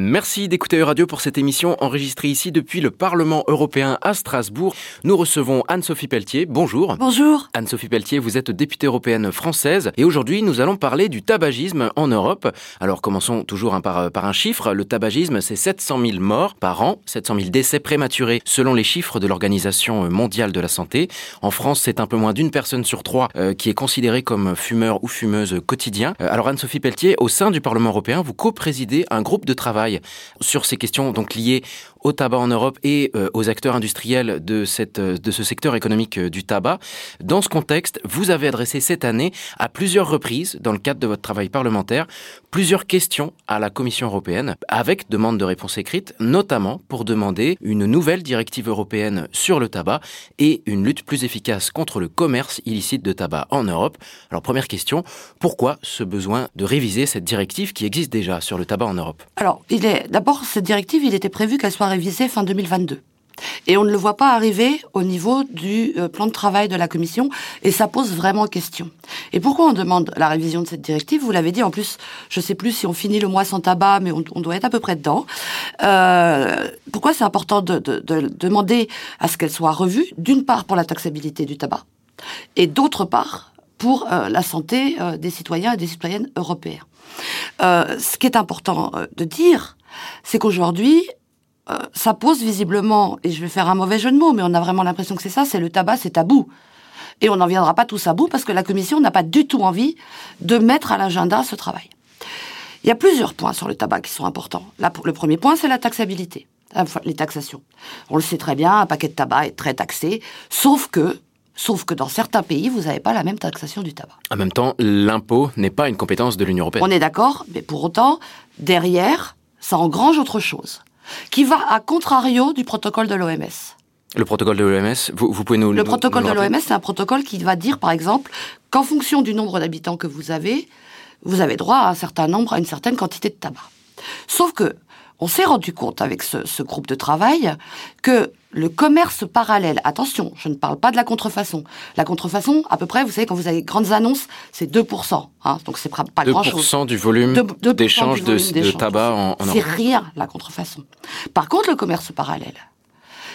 Merci d'écouter Radio pour cette émission enregistrée ici depuis le Parlement européen à Strasbourg. Nous recevons Anne-Sophie Pelletier. Bonjour. Bonjour. Anne-Sophie Pelletier, vous êtes députée européenne française et aujourd'hui nous allons parler du tabagisme en Europe. Alors commençons toujours par, par un chiffre. Le tabagisme, c'est 700 000 morts par an, 700 000 décès prématurés selon les chiffres de l'Organisation mondiale de la santé. En France, c'est un peu moins d'une personne sur trois euh, qui est considérée comme fumeur ou fumeuse quotidien. Euh, alors Anne-Sophie Pelletier, au sein du Parlement européen, vous co-présidez un groupe de travail sur ces questions donc liées au tabac en Europe et euh, aux acteurs industriels de, cette, euh, de ce secteur économique euh, du tabac. Dans ce contexte, vous avez adressé cette année, à plusieurs reprises, dans le cadre de votre travail parlementaire, plusieurs questions à la Commission européenne, avec demande de réponse écrite, notamment pour demander une nouvelle directive européenne sur le tabac et une lutte plus efficace contre le commerce illicite de tabac en Europe. Alors première question, pourquoi ce besoin de réviser cette directive qui existe déjà sur le tabac en Europe? D'abord cette directive, il était prévu qu'elle soit révisé fin 2022. Et on ne le voit pas arriver au niveau du euh, plan de travail de la Commission, et ça pose vraiment question. Et pourquoi on demande la révision de cette directive? Vous l'avez dit, en plus, je ne sais plus si on finit le mois sans tabac, mais on, doit être à peu près dedans. Euh, pourquoi c'est important de, demander à ce qu'elle soit revue? D'une part pour la taxabilité du tabac, et d'autre part pour euh, la santé des citoyens et des citoyennes européens. Ce qui est important de dire, c'est qu'aujourd'hui, euh, ça pose visiblement, et je vais faire un mauvais jeu de mots, mais on a vraiment l'impression que c'est ça, c'est le tabac, c'est tabou. Et on n'en viendra pas tous à bout parce que la Commission n'a pas du tout envie de mettre à l'agenda ce travail. Il y a plusieurs points sur le tabac qui sont importants. le premier point, c'est la taxabilité, les taxations. On le sait très bien, un paquet de tabac est très taxé, sauf que Sauf que dans certains pays, vous n'avez pas la même taxation du tabac. En même temps, l'impôt n'est pas une compétence de l'Union européenne. On est d'accord, mais pour autant, derrière, ça engrange autre chose qui va à contrario du protocole de l'OMS. Le protocole de l'OMS, vous, pouvez nous Le protocole de l'OMS, c'est un protocole qui va dire, par exemple, qu'en fonction du nombre d'habitants que vous avez, vous avez droit à un certain nombre, à une certaine quantité de tabac. Sauf que on s'est rendu compte avec ce, groupe de travail que le commerce parallèle, attention, je ne parle pas de la contrefaçon. La contrefaçon, à peu près, vous savez, quand vous avez grandes annonces, c'est 2%. Hein, donc c'est pas, grand-chose. 2% du volume d'échange de, tabac en, en C'est rien, la contrefaçon. Par contre, le commerce parallèle,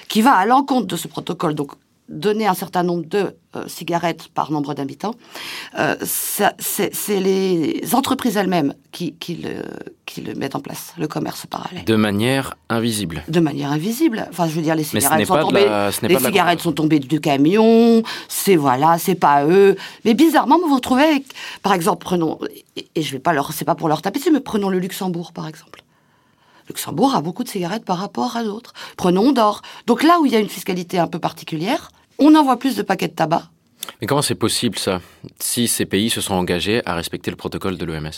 qui va à l'encontre de ce protocole, donc donner un certain nombre de euh, cigarettes par nombre d'habitants, euh, c'est les entreprises elles-mêmes qui, qui, le, qui le mettent en place, le commerce parallèle. De manière invisible. De manière invisible. Enfin, je veux dire, les cigarettes sont tombées, les cigarettes sont tombées du camion. C'est voilà, c'est pas eux. Mais bizarrement, vous vous retrouvez avec, par exemple, prenons et, je vais pas leur, c'est pas pour leur taper dessus, mais prenons le Luxembourg, par exemple. Luxembourg a beaucoup de cigarettes par rapport à d'autres. Prenons d'or. Donc là où il y a une fiscalité un peu particulière, on envoie plus de paquets de tabac. Mais comment c'est possible ça, si ces pays se sont engagés à respecter le protocole de l'OMS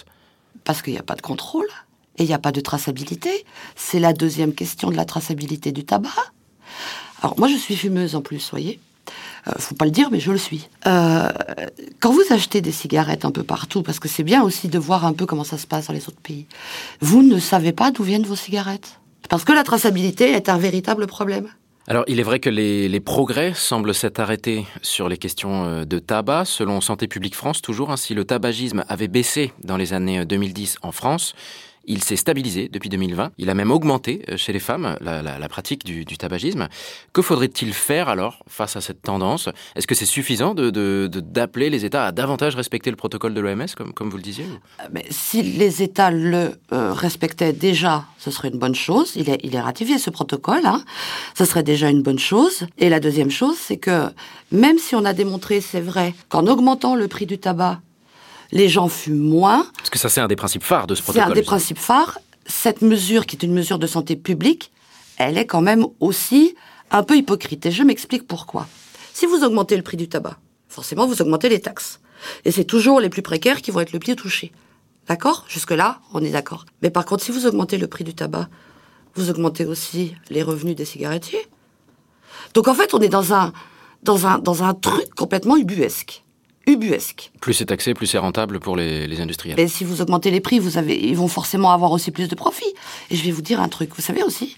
Parce qu'il n'y a pas de contrôle et il n'y a pas de traçabilité. C'est la deuxième question de la traçabilité du tabac. Alors moi je suis fumeuse en plus, voyez. Euh, faut pas le dire, mais je le suis. Euh, quand vous achetez des cigarettes un peu partout, parce que c'est bien aussi de voir un peu comment ça se passe dans les autres pays, vous ne savez pas d'où viennent vos cigarettes? Parce que la traçabilité est un véritable problème. Alors, il est vrai que les, progrès semblent s'être arrêtés sur les questions euh, de tabac. Selon Santé publique France, toujours, ainsi si le tabagisme avait baissé dans les années 2010 en France, il s'est stabilisé depuis 2020. Il a même augmenté euh, chez les femmes la, pratique du, tabagisme. Que faudrait-il faire alors face à cette tendance? Est-ce que c'est suffisant d'appeler les États à davantage respecter le protocole de l'OMS, comme, vous le disiez euh, Mais Si les États le euh, respectaient déjà, ce serait une bonne chose. Il est, il est ratifié ce protocole. Hein. Ce serait déjà une bonne chose. Et la deuxième chose, c'est que même si on a démontré, c'est vrai, qu'en augmentant le prix du tabac, les gens fument moins. Parce que ça, c'est un des principes phares de ce protocole. C'est un des principes phares. Cette mesure, qui est une mesure de santé publique, elle est quand même aussi un peu hypocrite. Et je m'explique pourquoi. Si vous augmentez le prix du tabac, forcément, vous augmentez les taxes. Et c'est toujours les plus précaires qui vont être le plus touchés. D'accord? Jusque-là, on est d'accord. Mais par contre, si vous augmentez le prix du tabac, vous augmentez aussi les revenus des cigarettiers. Donc en fait, on est dans un, dans un, dans un truc complètement ubuesque ubuesque. Plus c'est taxé, plus c'est rentable pour les, industriels. Et si vous augmentez les prix, vous avez, ils vont forcément avoir aussi plus de profit. Et je vais vous dire un truc, vous savez aussi,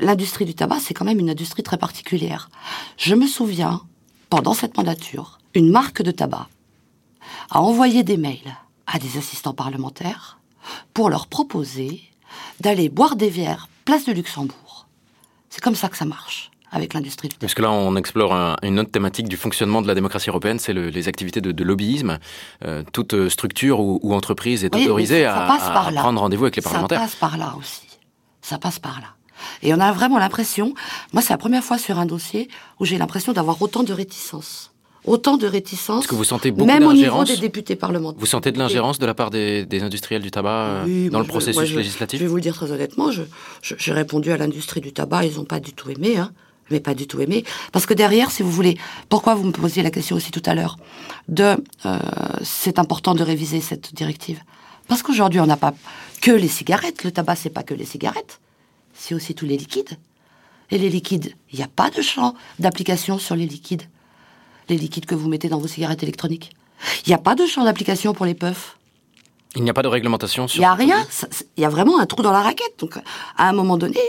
l'industrie du tabac, c'est quand même une industrie très particulière. Je me souviens, pendant cette mandature, une marque de tabac a envoyé des mails à des assistants parlementaires pour leur proposer d'aller boire des bières place de Luxembourg. C'est comme ça que ça marche avec l'industrie. Parce que là, on explore un- une autre thématique du fonctionnement de la démocratie européenne, c'est le- les activités de, de lobbyisme. Euh, toute euh, structure ou, ou entreprise est Oui, autorisée ça à, prendre rendez-vous avec les Ça parlementaires. passe par là aussi. Ça passe par là. Et on a vraiment l'impression, moi c'est la première fois sur un dossier où j'ai l'impression d'avoir autant de réticence. Autant de réticence. Est-ce que vous sentez beaucoup Même au niveau des députés parlementaires. Vous sentez de l'ingérence de la part des, des industriels du tabac euh, Oui, dans le processus je- législatif Je vais vous le dire très honnêtement, je- je- j'ai répondu à l'industrie du tabac, ils n'ont pas du tout aimé, hein, mais pas du tout aimé. Parce que derrière, si vous voulez, pourquoi vous me posiez la question aussi tout à l'heure, de euh, c'est important de réviser cette directive? Parce qu'aujourd'hui, on n'a pas que les cigarettes, le tabac, c'est pas que les cigarettes, c'est aussi tous les liquides. Et les liquides, il n'y a pas de champ d'application sur les liquides. Les liquides que vous mettez dans vos cigarettes électroniques. Il n'y a pas de champ d'application pour les puffs. Il n'y a pas de réglementation Il sur n'y a rien. Il y a vraiment un trou dans la raquette. Donc, à un moment donné,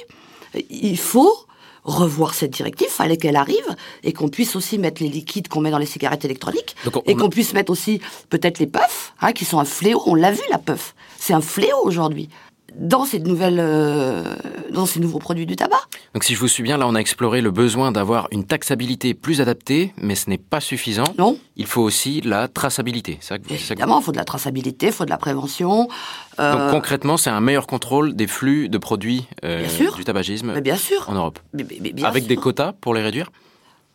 il faut revoir cette directive. Fallait qu'elle arrive et qu'on puisse aussi mettre les liquides qu'on met dans les cigarettes électroniques on- et a- qu'on puisse mettre aussi peut-être les puffs, hein, qui sont un fléau. On l'a vu la puff. C'est un fléau aujourd'hui dans ces nouvelles, euh, dans ces nouveaux produits du tabac. Donc si je vous suis bien, là on a exploré le besoin d'avoir une taxabilité plus adaptée, mais ce n'est pas suffisant. Non Il faut aussi la traçabilité. Ça que- Évidemment, il faut de la traçabilité, il faut de la prévention. euh, Donc concrètement, c'est un meilleur contrôle des flux de produits euh, du tabagisme mais bien sûr. en Europe. Mais- mais- mais bien Avec sûr. des quotas pour les réduire?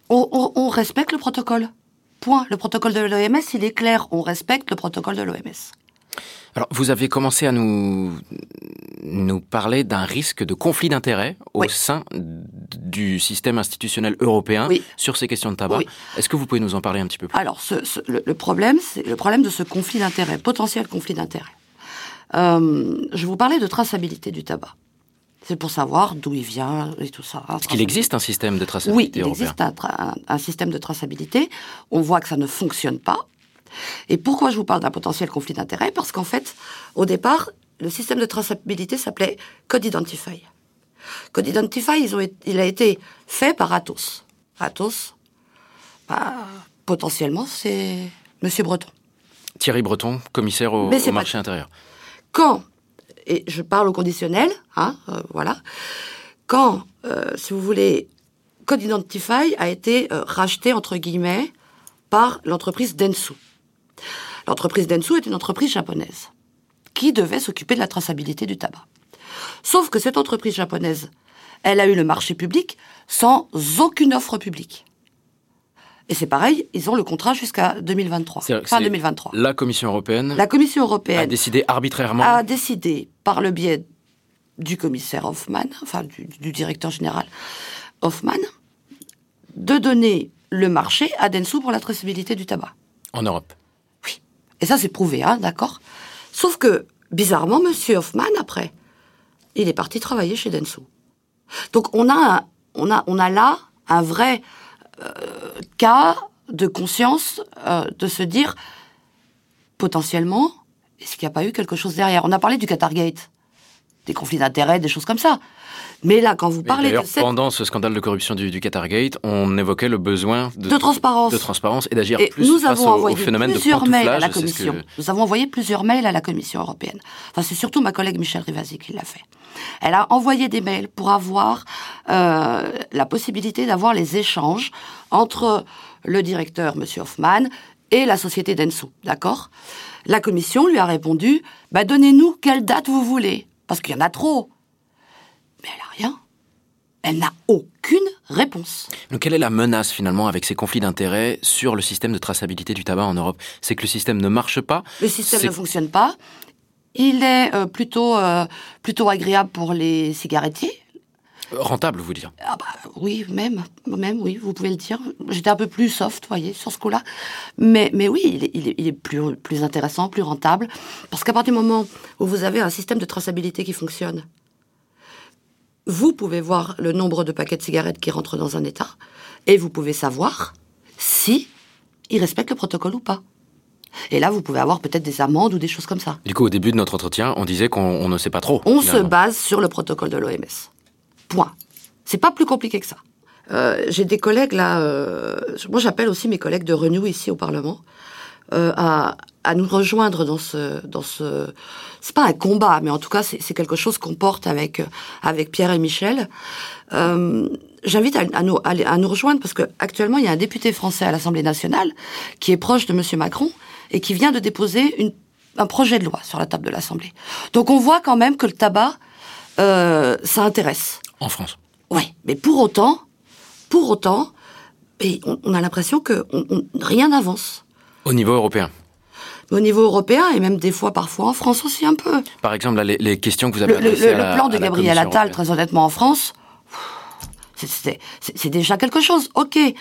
On, on- on respecte le protocole. Point. Le protocole de l'OMS, il est clair. On respecte le protocole de l'OMS. Alors, vous avez commencé à nous, nous parler d'un risque de conflit d'intérêts au Oui. sein du système institutionnel européen Oui. sur ces questions de tabac. Oui. Est-ce que vous pouvez nous en parler un petit peu plus? Alors, ce- ce- le, le problème, c'est le problème de ce conflit d'intérêts, potentiel conflit d'intérêts. Euh, je vous parlais de traçabilité du tabac. C'est pour savoir d'où il vient et tout ça. Parce qu'il existe un système de Oui, traçabilité il européen? existe un, tra- un- un système de traçabilité. On voit que ça ne fonctionne pas. Et pourquoi je vous parle d'un potentiel conflit d'intérêts? Parce qu'en fait, au départ, le système de traçabilité s'appelait Code Identify. Code Identify, ils ont été- il a été fait par Atos. Atos, bah, potentiellement, c'est Monsieur Breton. Thierry Breton, commissaire au, pas- marché intérieur. Quand, et je parle au conditionnel, hein, euh, voilà, quand, euh, si vous voulez, Code Identify a été euh, racheté, entre guillemets, par l'entreprise Densu. L'entreprise Densu est une entreprise japonaise qui devait s'occuper de la traçabilité du tabac. Sauf que cette entreprise japonaise, elle a eu le marché public sans aucune offre publique. Et c'est pareil, ils ont le contrat jusqu'à 2023, C'est-à-dire que fin c'est 2023. La Commission européenne La Commission a européenne décidé arbitrairement. a décidé, par le biais du commissaire Hoffman, enfin du, du directeur général Hoffman, de donner le marché à Densu pour la traçabilité du tabac. En Europe. Et ça, c'est prouvé, hein, d'accord? Sauf que, bizarrement, Monsieur Hoffman, après, il est parti travailler chez Densu. Donc, on a, on a, on a là un vrai euh, cas de conscience euh, de se dire, potentiellement, est-ce qu'il n'y a pas eu quelque chose derrière? On a parlé du Qatargate, des conflits d'intérêts, des choses comme ça. Mais là, quand vous parlez de cette... pendant ce scandale de corruption du, du Qatargate, on évoquait le besoin de, De transparence. de transparence et d'agir plus nous face avons au, au envoyé phénomène de plusieurs mails à la Commission. que- Nous avons envoyé plusieurs mails à la Commission européenne. Enfin, c'est surtout ma collègue Michel Rivasi qui l'a fait. Elle a envoyé des mails pour avoir euh, la possibilité d'avoir les échanges entre le directeur, M. Hoffman, et la société Densu, d'accord? La Commission lui a répondu, bah, donnez-nous quelle date vous voulez, parce qu'il y en a trop. Mais elle n'a rien. Elle n'a aucune réponse. Donc, quelle est la menace finalement avec ces conflits d'intérêts sur le système de traçabilité du tabac en Europe? C'est que le système ne marche pas. Le système ne fonctionne pas. Il est euh, plutôt, euh, plutôt agréable pour les cigarettiers. Rentable, vous dire? Ah bah, oui, même, même, oui, vous pouvez le dire. J'étais un peu plus soft, vous voyez, sur ce coup-là. Mais, mais oui, il est, il est, il est plus, plus intéressant, plus rentable. Parce qu'à partir du moment où vous avez un système de traçabilité qui fonctionne, vous pouvez voir le nombre de paquets de cigarettes qui rentrent dans un État, et vous pouvez savoir si il respecte le protocole ou pas. Et là, vous pouvez avoir peut-être des amendes ou des choses comme ça. Du coup, au début de notre entretien, on disait qu'on on ne sait pas trop. On se base sur le protocole de l'OMS. Point. C'est pas plus compliqué que ça. Euh, J'ai des collègues là, euh, moi j'appelle aussi mes collègues de Renew ici au Parlement euh, à, à nous rejoindre dans ce, dans ce, c'est pas un combat, mais en tout cas c'est quelque chose qu'on porte avec avec Pierre et Michel. Euh, J'invite à, à, nous, à, nous rejoindre parce que actuellement il y a un député français à l'Assemblée nationale qui est proche de Monsieur Macron et qui vient de déposer une, un projet de loi sur la table de l'Assemblée. Donc on voit quand même que le tabac, euh, ça intéresse. En France. Oui, mais pour autant, pour autant, et on, on a l'impression que on, on, rien n'avance. Au niveau européen. Au niveau européen et même des fois, parfois en France aussi un peu. Par exemple, là, les, les, questions que vous avez le, adressées le, à la, le plan de Gabriel Attal, européenne. très honnêtement, en France, c'est déjà quelque chose. Ok, mais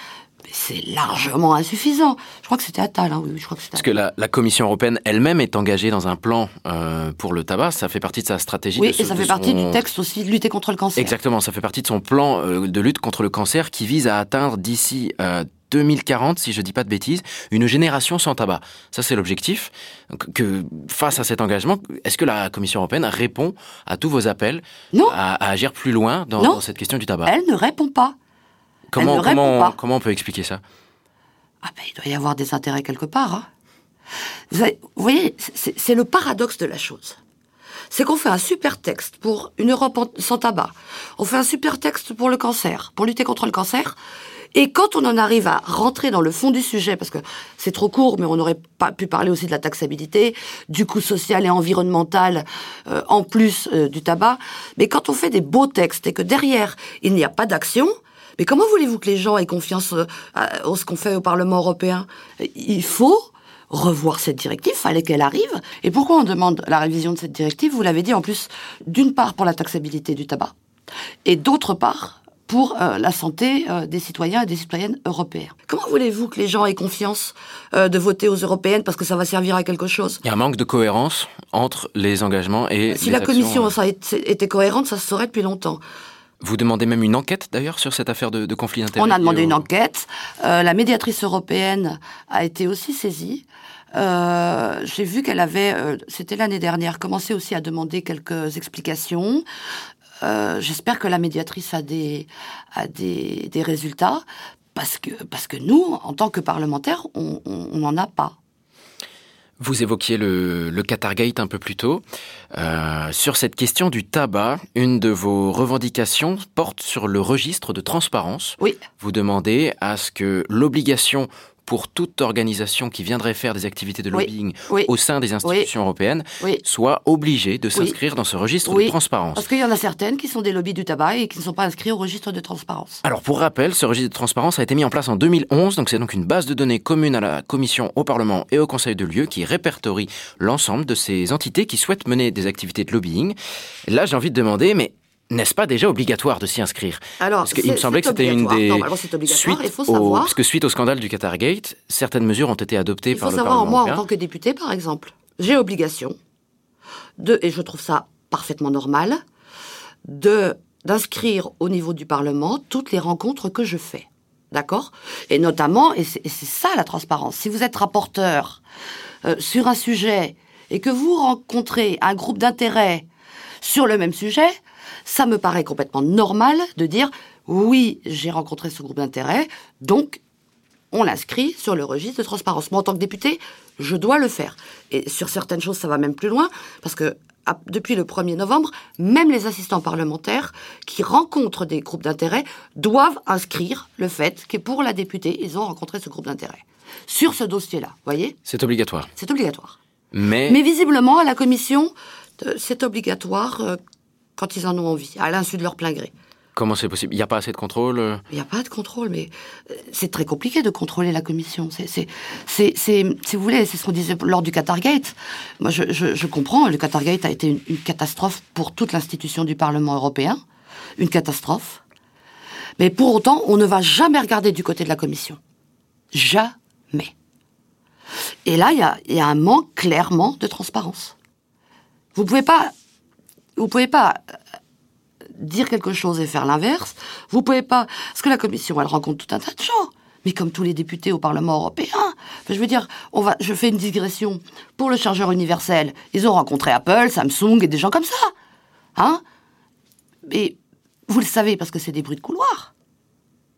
c'est largement insuffisant. Je crois que c'était Attal. Hein, oui, je crois que c'était. Parce que la, la Commission européenne elle-même est engagée dans un plan euh, pour le tabac. Ça fait partie de sa stratégie. Oui, de et ce- ça de fait partie son- du texte aussi de lutter contre le cancer. Exactement, ça fait partie de son plan euh, de lutte contre le cancer qui vise à atteindre d'ici euh, 2040, si je dis pas de bêtises, une génération sans tabac. Ça, c'est l'objectif. Que face à cet engagement, est-ce que la Commission européenne répond à tous vos appels Non. à, à agir plus loin dans, cette question du tabac? Elle ne répond pas. Comment ne répond pas. comment on peut expliquer ça? Ah ben, il doit y avoir des intérêts quelque part. hein. Vous, avez- vous voyez, c'est le paradoxe de la chose. C'est qu'on fait un super texte pour une Europe sans tabac. On fait un super texte pour le cancer, pour lutter contre le cancer. Et quand on en arrive à rentrer dans le fond du sujet, parce que c'est trop court, mais on n'aurait pas pu parler aussi de la taxabilité, du coût social et environnemental, euh, en plus euh, du tabac. Mais quand on fait des beaux textes et que derrière, il n'y a pas d'action, mais comment voulez-vous que les gens aient confiance euh, en ce qu'on fait au Parlement européen? Il faut revoir cette directive, fallait qu'elle arrive. Et pourquoi on demande la révision de cette directive? Vous l'avez dit en plus, d'une part pour la taxabilité du tabac, et d'autre part pour euh, la santé euh, des citoyens et des citoyennes européens. Comment voulez-vous que les gens aient confiance euh, de voter aux européennes parce que ça va servir à quelque chose? Il y a un manque de cohérence entre les engagements et Si les la actions. commission ça était cohérente, ça se saurait depuis longtemps. Vous demandez même une enquête d'ailleurs sur cette affaire de, de conflit d'intérêts On a demandé une enquête. La médiatrice européenne a été aussi saisie. Euh, J'ai vu qu'elle avait, euh, c'était l'année dernière, commencé aussi à demander quelques explications. Euh, J'espère que la médiatrice a des, a des, des résultats, parce que, parce que nous, en tant que parlementaires, on n'en a pas. Vous évoquiez le, le Qatargate un peu plus tôt. Euh, sur cette question du tabac, une de vos revendications porte sur le registre de transparence. Oui, Vous demandez à ce que l'obligation pour toute organisation qui viendrait faire des activités de lobbying oui, au sein des institutions européennes soit obligée de s'inscrire dans ce registre de transparence. Parce qu'il y en a certaines qui sont des lobbies du tabac et qui ne sont pas inscrits au registre de transparence. Alors pour rappel, ce registre de transparence a été mis en place en 2011, donc c'est donc une base de données commune à la Commission, au Parlement et au Conseil de lieu qui répertorie l'ensemble de ces entités qui souhaitent mener des activités de lobbying. Là, j'ai envie de demander, mais n'est-ce pas déjà obligatoire de s'y inscrire Alors, Parce qu'il me semblait que c'était une des Normalement, c'est obligatoire. suites Il faut au- parce que suite au scandale du Qatargate, certaines mesures ont été adoptées Il par faut le savoir, Parlement moi, en tant que député, par exemple, j'ai obligation de, et je trouve ça parfaitement normal, de d'inscrire au niveau du Parlement toutes les rencontres que je fais. D'accord? Et notamment, et c'est et c'est ça la transparence, si vous êtes rapporteur euh, sur un sujet et que vous rencontrez un groupe d'intérêt sur le même sujet, ça me paraît complètement normal de dire oui, j'ai rencontré ce groupe d'intérêt, donc on l'inscrit sur le registre de transparence. Moi, en tant que député, je dois le faire. Et sur certaines choses, ça va même plus loin, parce que à- depuis le 1er novembre, même les assistants parlementaires qui rencontrent des groupes d'intérêt doivent inscrire le fait que pour la députée, ils ont rencontré ce groupe d'intérêt. Sur ce dossier-là, voyez? C'est obligatoire. C'est obligatoire. Mais, Mais visiblement, à la commission, euh, c'est obligatoire euh, quand ils en ont envie, à l'insu de leur plein gré. comment c'est possible? Il n'y a pas assez de contrôle euh? Il n'y a pas de contrôle, mais euh, c'est très compliqué de contrôler la commission. C'est, si vous voulez, c'est ce qu'on disait lors du Qatargate. Moi, je, je, je comprends, le Qatargate a été une, une catastrophe pour toute l'institution du Parlement européen. Une catastrophe. Mais pour autant, on ne va jamais regarder du côté de la commission. Jamais. Et là, il y a, y a un manque clairement de transparence. Vous pouvez pas, vous pouvez pas dire quelque chose et faire l'inverse. Vous pouvez pas, parce que la commission, elle rencontre tout un tas de gens. Mais comme tous les députés au Parlement européen, je veux dire, on va, je fais une digression. Pour le chargeur universel, ils ont rencontré Apple, Samsung et des gens comme ça. Hein? Mais vous le savez parce que c'est des bruits de couloir.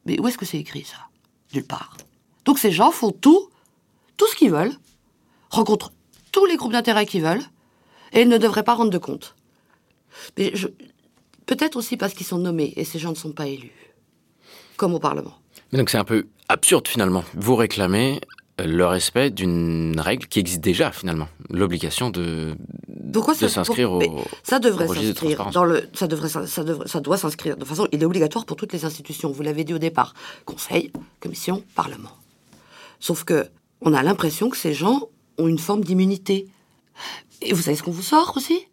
Mais où est-ce que c'est écrit ça? Nulle part. Donc ces gens font tout, tout ce qu'ils veulent, rencontrent tous les groupes d'intérêt qu'ils veulent, et ils ne devraient pas rendre de compte. Mais je... peut-être aussi parce qu'ils sont nommés et ces gens ne sont pas élus, comme au Parlement. Mais donc c'est un peu absurde finalement. Vous réclamez le respect d'une règle qui existe déjà finalement, l'obligation de, Pourquoi de s'inscrire au, ça devrait de s'inscrire transparence. dans le ça devrait ça, ça devrait ça doit s'inscrire. De toute façon il est obligatoire pour toutes les institutions. Vous l'avez dit au départ. Conseil commission parlement. Sauf que on a l'impression que ces gens ont une forme d'immunité. Et vous savez ce qu'on vous sort aussi?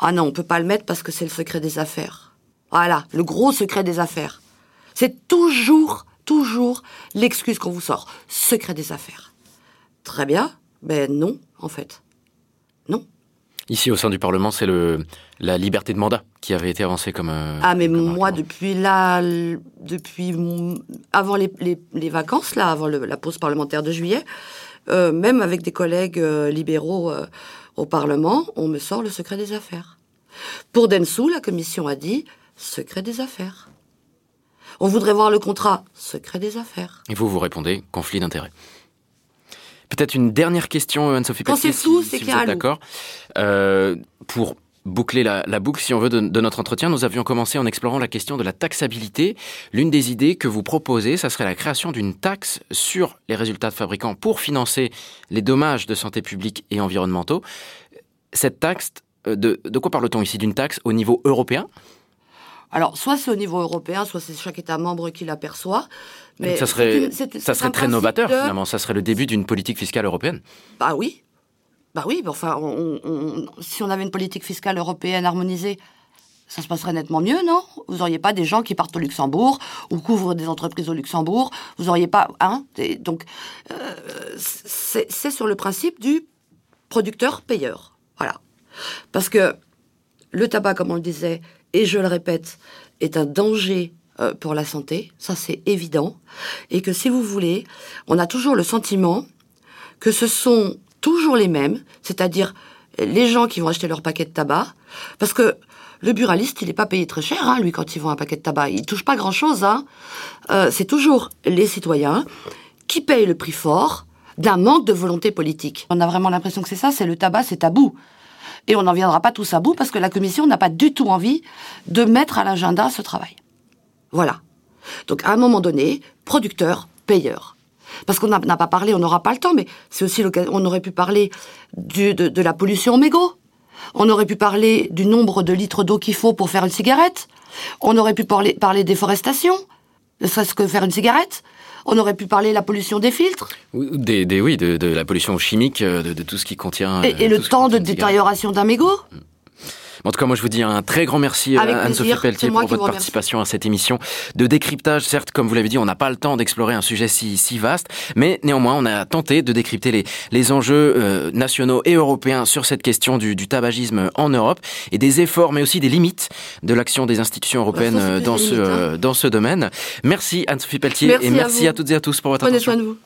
Ah non on peut pas le mettre parce que c'est le secret des affaires. Voilà le gros secret des affaires. C'est toujours toujours l'excuse qu'on vous sort. Secret des affaires. Très bien. Ben non en fait. Non. Ici, au sein du Parlement, c'est le la liberté de mandat qui avait été avancée comme. euh, Ah mais comme moi depuis là, depuis avant les, les- les vacances là, avant le- la pause parlementaire de juillet, euh, même avec des collègues euh, libéraux euh, au Parlement, on me sort le secret des affaires. Pour Densou, la commission a dit secret des affaires. On voudrait voir le contrat, secret des affaires. Et vous, vous répondez conflit d'intérêts. Peut-être une dernière question, Anne-Sophie Quand c'est flou, si, c'est si qu'il y a d'accord. Euh, pour boucler la, la boucle, si on veut, de, de notre entretien, nous avions commencé en explorant la question de la taxabilité. L'une des idées que vous proposez, ça serait la création d'une taxe sur les résultats de fabricants pour financer les dommages de santé publique et environnementaux. Cette taxe, euh, de, de quoi parle-t-on ici? D'une taxe au niveau européen? Alors, soit c'est au niveau européen, soit c'est chaque État membre qui l'aperçoit. Mais Ça serait, ça très novateur, de- finalement. Ça serait le début d'une politique fiscale européenne. Bah oui. Bah oui, enfin, si on avait une politique fiscale européenne harmonisée, ça se passerait nettement mieux, non? Vous n'auriez pas des gens qui partent au Luxembourg ou couvrent des entreprises au Luxembourg. Vous n'auriez pas... Hein Et donc, euh, c'est c'est sur le principe du producteur-payeur. Voilà. Parce que le tabac, comme on le disait, et je le répète, est un danger euh, pour la santé, ça c'est évident, et que si vous voulez, on a toujours le sentiment que ce sont toujours les mêmes, c'est-à-dire les gens qui vont acheter leur paquet de tabac, parce que le buraliste, il n'est pas payé très cher, hein, lui, quand il vend un paquet de tabac. Il touche pas grand-chose. Hein. Euh, c'est toujours les citoyens qui payent le prix fort d'un manque de volonté politique. On a vraiment l'impression que c'est ça, c'est le tabac, c'est tabou. Et on n'en viendra pas tous à bout parce que la Commission n'a pas du tout envie de mettre à l'agenda ce travail. Voilà. Donc à un moment donné, producteur, payeur. Parce qu'on n'a pas parlé, on n'aura pas le temps, mais c'est aussi l'occasion. On aurait pu parler du- de, de la pollution au mégot. On aurait pu parler du nombre de litres d'eau qu'il faut pour faire une cigarette. On aurait pu parler, parler déforestation, ne serait-ce que faire une cigarette. On aurait pu parler de la pollution des filtres Des, des- oui, de, de la pollution chimique, euh, de, de tout ce qui contient. et, euh, et le temps de détérioration d'un mégot. En tout cas, moi, je vous dis un très grand merci Avec à Anne-Sophie. Pelletier pour votre participation à cette émission de décryptage. Certes, comme vous l'avez dit, on n'a pas le temps d'explorer un sujet si, si vaste, mais néanmoins, on a tenté de décrypter les, les enjeux euh, nationaux et européens sur cette question du, du tabagisme en Europe et des efforts, mais aussi des limites de l'action des institutions européennes euh, dans ce, limites, hein. euh, dans ce domaine. Merci Anne-Sophie Pelletier Merci et à merci vous. à toutes et à tous pour votre Prenez attention. soin de vous.